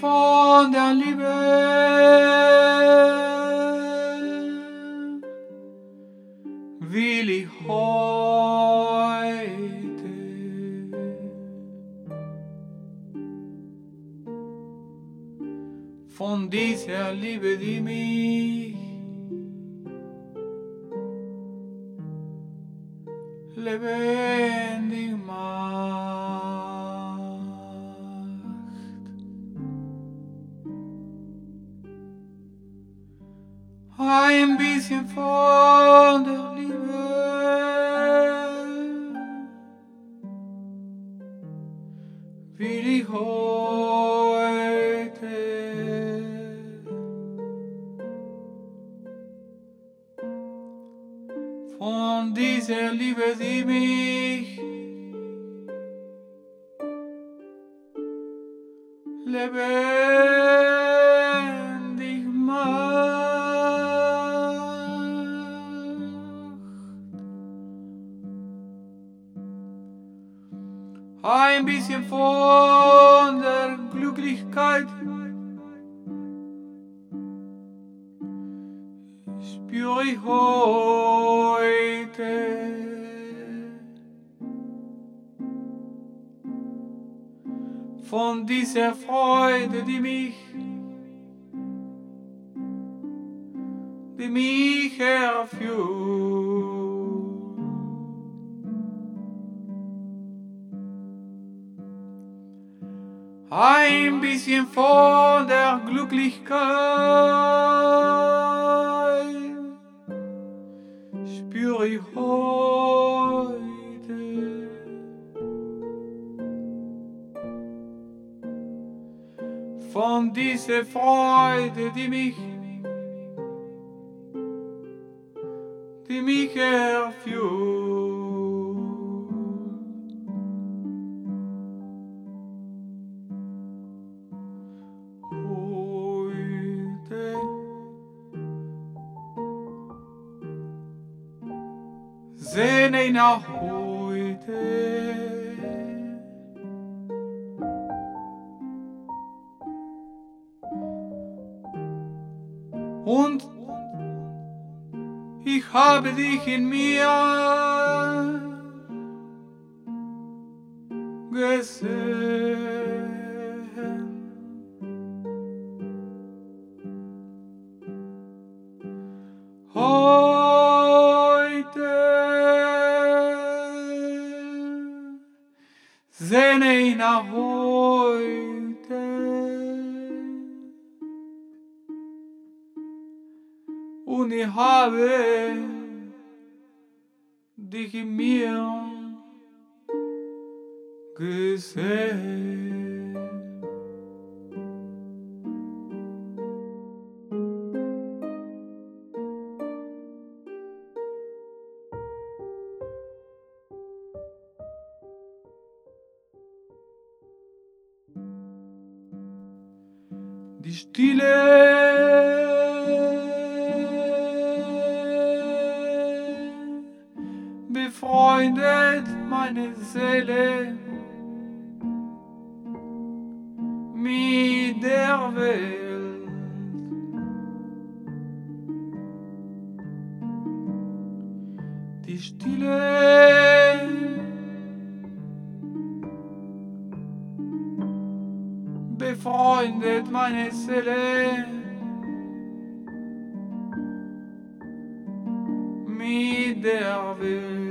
von der Liebe will ich heute von dieser Liebe, die mich lebendig macht. Ein bisschen von der Liebe will ich heute von dieser Liebe, die mich lebendig Ein bisschen von der Glücklichkeit spüre ich heute. Von dieser Freude, die mich, die mich erfüllt. Ein bisschen von der Glücklichkeit spüre ich heute. Von dieser Freude, die mich, die mich erfüllt. Ich nach heute. Und ich habe dich in mir gesehen. avoite Unii have dich mir gesehen Die Stille. Befreundet meine Seele. Mit der Welt. Die Stille befreundet meine Seele mit der Welt.